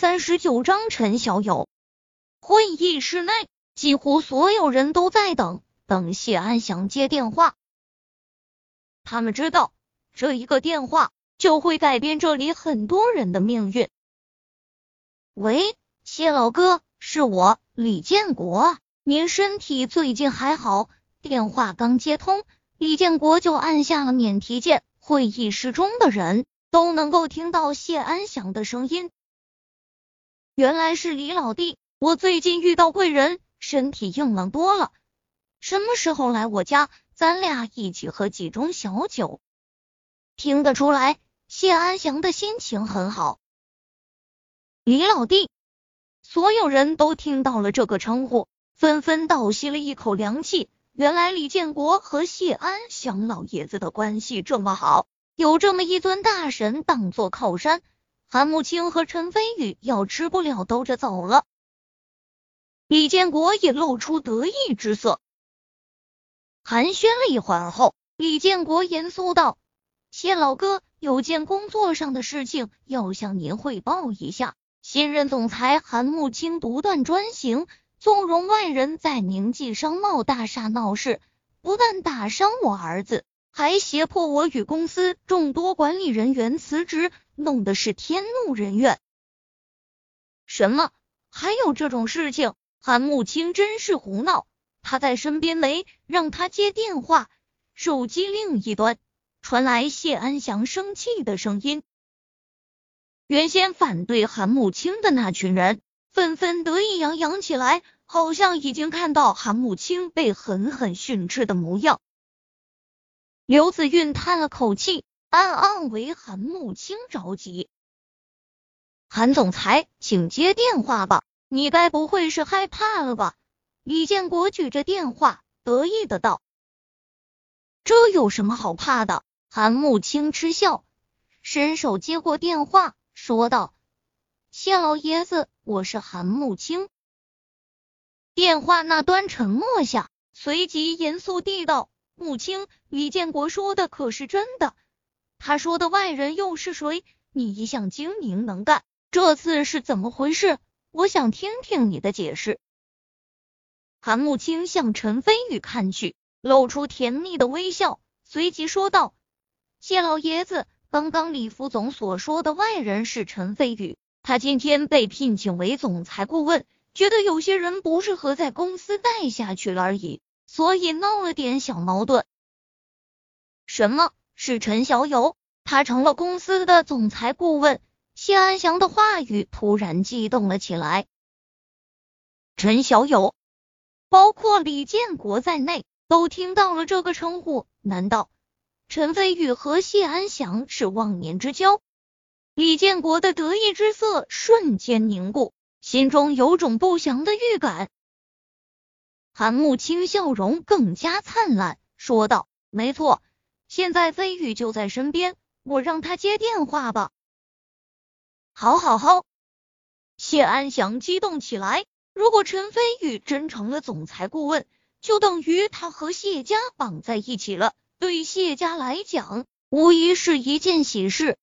三十九章陈小友。会议室内，几乎所有人都在等，等谢安祥接电话。他们知道，这一个电话就会改变这里很多人的命运。喂，谢老哥，是我，李建国。您身体最近还好？电话刚接通，李建国就按下了免提键。会议室中的人都能够听到谢安祥的声音。原来是李老弟，我最近遇到贵人，身体硬朗多了。什么时候来我家，咱俩一起喝几盅小酒？听得出来，谢安祥的心情很好。李老弟，所有人都听到了这个称呼，纷纷倒吸了一口凉气。原来李建国和谢安祥老爷子的关系这么好，有这么一尊大神当做靠山，韩慕清和陈飞宇要吃不了兜着走了。李建国也露出得意之色。寒暄了一会儿后，李建国严肃道：“谢老哥，有件工作上的事情要向您汇报一下。新任总裁韩慕清独断专行。”纵容外人在宁记商贸大厦闹事，不但打伤我儿子，还胁迫我与公司众多管理人员辞职，弄得是天怒人怨。什么？还有这种事情？韩慕清真是胡闹！他在身边没？让他接电话。手机另一端传来谢安祥生气的声音。原先反对韩慕清的那群人。纷纷得意洋洋起来，好像已经看到韩慕清被狠狠训斥的模样。刘子韵叹了口气，暗暗为韩慕清着急。韩总裁，请接电话吧，你该不会是害怕了吧？李建国举着电话，得意的道：“这有什么好怕的？”韩慕清嗤笑，伸手接过电话，说道。谢老爷子，我是韩慕清。电话那端沉默下，随即严肃地道：“慕清，李建国说的可是真的？他说的外人又是谁？你一向精明能干，这次是怎么回事？我想听听你的解释。”韩慕清向陈飞宇看去，露出甜蜜的微笑，随即说道：“谢老爷子，刚刚李副总所说的外人是陈飞宇。”他今天被聘请为总裁顾问，觉得有些人不适合在公司待下去了而已，所以闹了点小矛盾。什么是陈小友？他成了公司的总裁顾问？谢安祥的话语突然激动了起来。陈小友，包括李建国在内，都听到了这个称呼。难道陈飞宇和谢安祥是忘年之交？李建国的得意之色瞬间凝固，心中有种不祥的预感。韩慕清笑容更加灿烂，说道：“没错，现在飞宇就在身边，我让他接电话吧。”好，好，好！谢安祥激动起来。如果陈飞宇真成了总裁顾问，就等于他和谢家绑在一起了，对谢家来讲，无疑是一件喜事。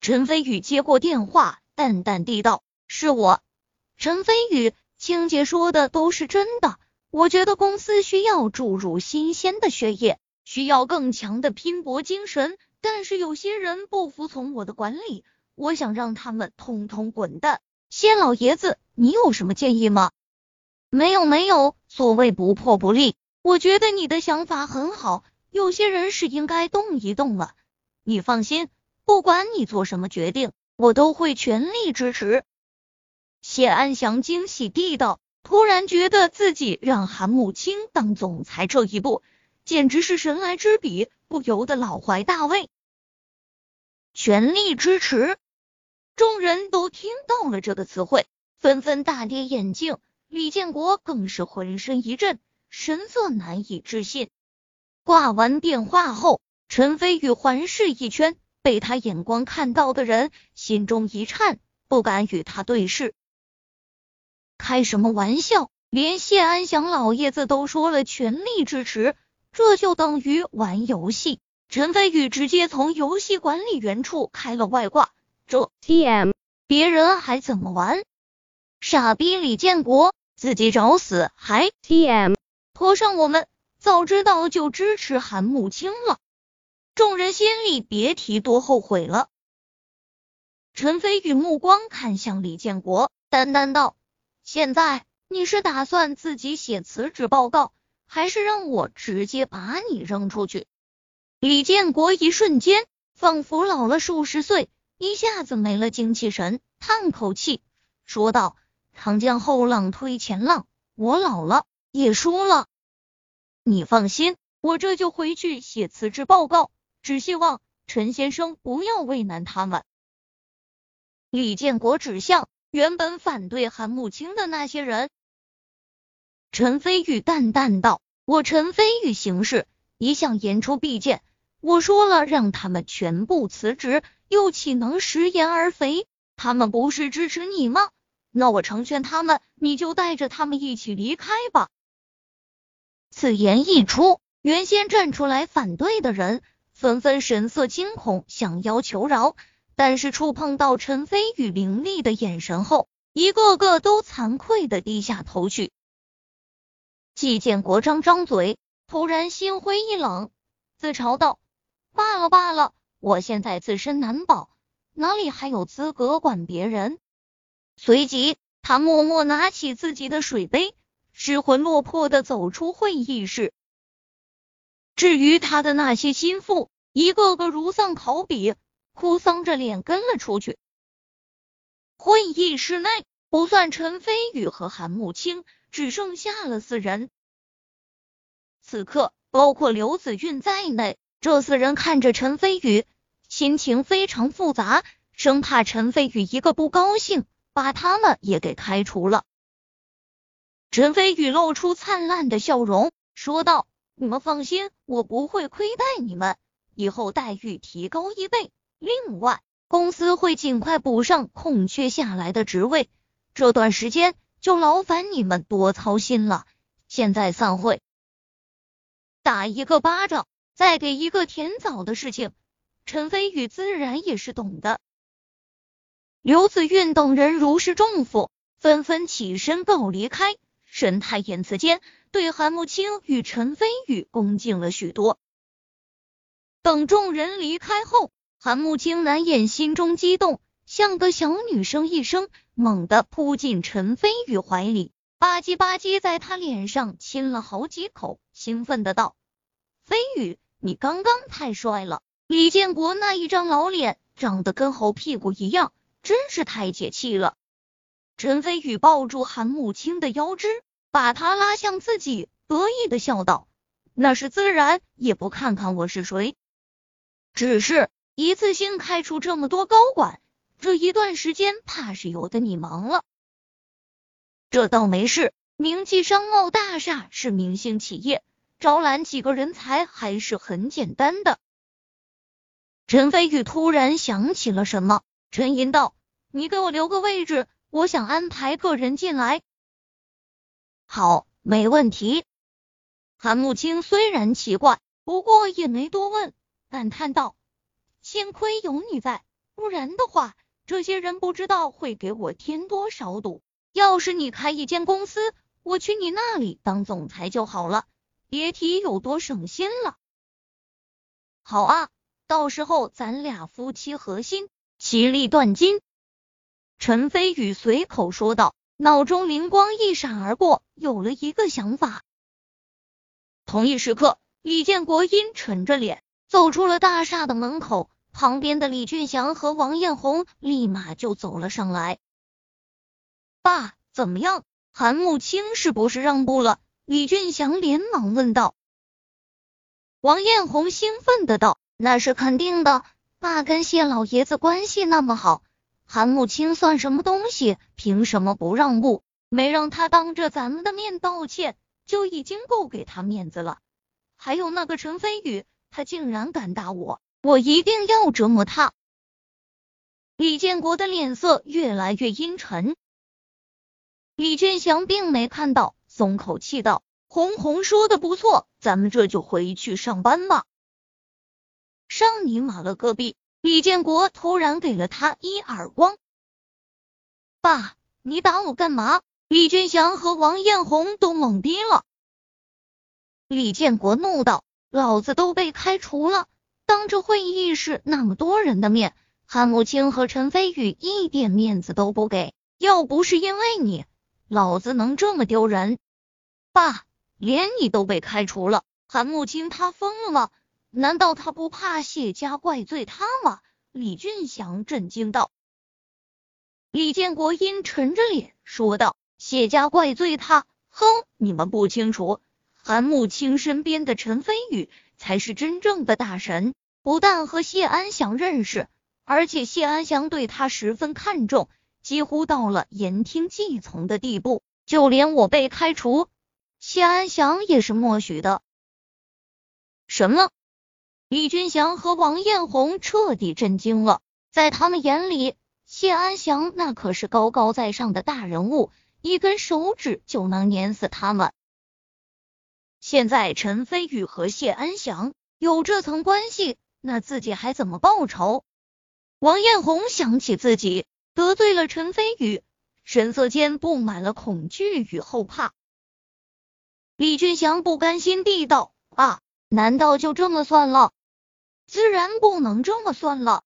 陈飞宇接过电话，淡淡地道：“是我，陈飞宇，青姐说的都是真的。我觉得公司需要注入新鲜的血液，需要更强的拼搏精神。但是有些人不服从我的管理，我想让他们通通滚蛋。谢老爷子，你有什么建议吗？没有，没有。所谓不破不立，我觉得你的想法很好。有些人是应该动一动了。你放心。”不管你做什么决定，我都会全力支持。谢安祥惊喜地道，突然觉得自己让韩慕清当总裁这一步，简直是神来之笔，不由得老怀大慰。全力支持，众人都听到了这个词汇，纷纷大跌眼镜。李建国更是浑身一震，神色难以置信。挂完电话后，陈飞宇环视一圈。被他眼光看到的人心中一颤，不敢与他对视。开什么玩笑？连谢安祥老爷子都说了全力支持，这就等于玩游戏。陈飞宇直接从游戏管理员处开了外挂，这 T M。别人还怎么玩？傻逼李建国，自己找死还 TM 拖上我们，早知道就支持韩慕清了。众人心里别提多后悔了。陈飞宇目光看向李建国，淡淡道：“现在你是打算自己写辞职报告，还是让我直接把你扔出去？”李建国一瞬间仿佛老了数十岁，一下子没了精气神，叹口气说道：“长江后浪推前浪，我老了也输了。你放心，我这就回去写辞职报告，只希望陈先生不要为难他们。”李建国指向原本反对韩慕清的那些人，陈飞宇淡淡道：“我陈飞宇行事一向言出必践，我说了让他们全部辞职，又岂能食言而肥？他们不是支持你吗？那我成全他们，你就带着他们一起离开吧。”此言一出，原先站出来反对的人纷纷神色惊恐，想要求饶。但是触碰到陈飞宇凌厉的眼神后，一个个都惭愧的低下头去。季建国张张嘴，突然心灰意冷，自嘲道：“罢了罢了，我现在自身难保，哪里还有资格管别人？”随即，他默默拿起自己的水杯，失魂落魄的走出会议室。至于他的那些心腹，一个个如丧考妣。哭丧着脸跟了出去。会议室内不算陈飞宇和韩慕清，只剩下了四人。此刻，包括刘子韵在内，这四人看着陈飞宇，心情非常复杂，生怕陈飞宇一个不高兴，把他们也给开除了。陈飞宇露出灿烂的笑容，说道：“你们放心，我不会亏待你们，以后待遇提高一倍。”另外，公司会尽快补上空缺下来的职位，这段时间就劳烦你们多操心了。现在散会。打一个巴掌，再给一个甜枣的事情，陈飞宇自然也是懂的。刘子韵等人如释重负，纷纷起身告离开，神态言辞间对韩慕清与陈飞宇恭敬了许多。等众人离开后。韩慕清难掩心中激动，像个小女生一声，猛地扑进陈飞宇怀里，吧唧吧唧在他脸上亲了好几口，兴奋的道：“飞宇，你刚刚太帅了！李建国那一张老脸长得跟猴屁股一样，真是太解气了。”陈飞宇抱住韩慕清的腰肢，把他拉向自己，得意的笑道：“那是自然，也不看看我是谁，只是。”一次性开除这么多高管，这一段时间怕是有的你忙了。这倒没事，名记商贸大厦是明星企业，招揽几个人才还是很简单的。陈飞宇突然想起了什么，沉吟道：“你给我留个位置，我想安排个人进来。”好，没问题。韩慕清虽然奇怪，不过也没多问，感叹道。幸亏有你在，不然的话，这些人不知道会给我添多少堵。要是你开一间公司，我去你那里当总裁就好了，别提有多省心了。好啊，到时候咱俩夫妻合心，其利断金。陈飞宇随口说道，脑中灵光一闪而过，有了一个想法。同一时刻，李建国阴沉着脸走出了大厦的门口。旁边的李俊祥和王艳红立马就走了上来。爸，怎么样？韩慕清是不是让步了？李俊祥连忙问道。王艳红兴奋的道：“那是肯定的，爸跟谢老爷子关系那么好，韩慕清算什么东西？凭什么不让步？没让他当着咱们的面道歉，就已经够给他面子了。还有那个陈飞宇，他竟然敢打我！”我一定要折磨他！李建国的脸色越来越阴沉。李俊祥并没看到，松口气道：“红红说的不错，咱们这就回去上班吧。”上你妈了个逼！李建国突然给了他一耳光。爸，你打我干嘛？李俊祥和王艳红都懵逼了。李建国怒道：“老子都被开除了，当着会议室那么多人的面，韩慕清和陈飞宇一点面子都不给。要不是因为你，老子能这么丢人？爸，连你都被开除了，韩慕清他疯了吗？难道他不怕谢家怪罪他吗？”李俊祥震惊道。李建国阴沉着脸说道：“谢家怪罪他？哼，你们不清楚，韩慕清身边的陈飞宇才是真正的大神，不但和谢安祥认识，而且谢安祥对他十分看重，几乎到了言听计从的地步。就连我被开除，谢安祥也是默许的。”什么？李军祥和王艳红彻底震惊了，在他们眼里。谢安祥那可是高高在上的大人物，一根手指就能碾死他们。现在陈飞宇和谢安祥有这层关系，那自己还怎么报仇？王艳红想起自己得罪了陈飞宇，神色间布满了恐惧与后怕。李俊祥不甘心地道：“啊，难道就这么算了？自然不能这么算了。”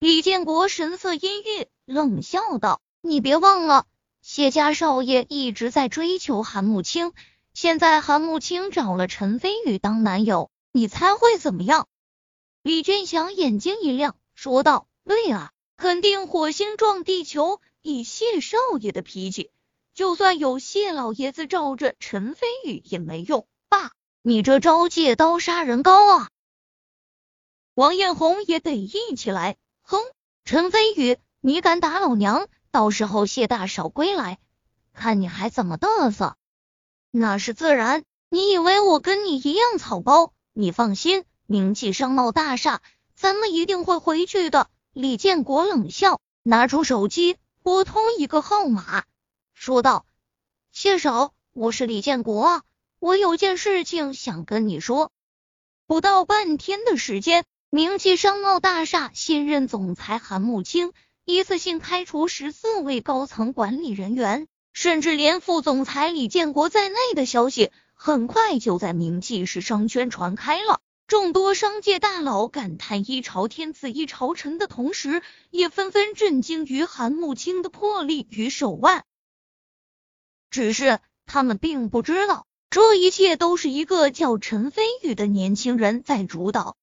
李建国神色阴郁，冷笑道：“你别忘了，谢家少爷一直在追求韩慕清，现在韩慕清找了陈飞宇当男友，你猜会怎么样？”李俊祥眼睛一亮，说道：“对啊，肯定火星撞地球。以谢少爷的脾气，就算有谢老爷子罩着陈飞宇也没用。爸，你这招借刀杀人高啊！”王艳红也得意起来。哼，陈飞宇，你敢打老娘？到时候谢大少归来，看你还怎么嘚瑟！那是自然。你以为我跟你一样草包？你放心，名记商贸大厦，咱们一定会回去的。李建国冷笑，拿出手机拨通一个号码，说道：“谢少，我是李建国啊，我有件事情想跟你说。”不到半天的时间。名记商贸大厦新任总裁韩慕清一次性开除十四位高层管理人员，甚至连副总裁李建国在内的消息，很快就在名记市商圈传开了。众多商界大佬感叹一朝天子一朝臣的同时，也纷纷震惊于韩慕清的魄力与手腕。只是他们并不知道，这一切都是一个叫陈飞宇的年轻人在主导。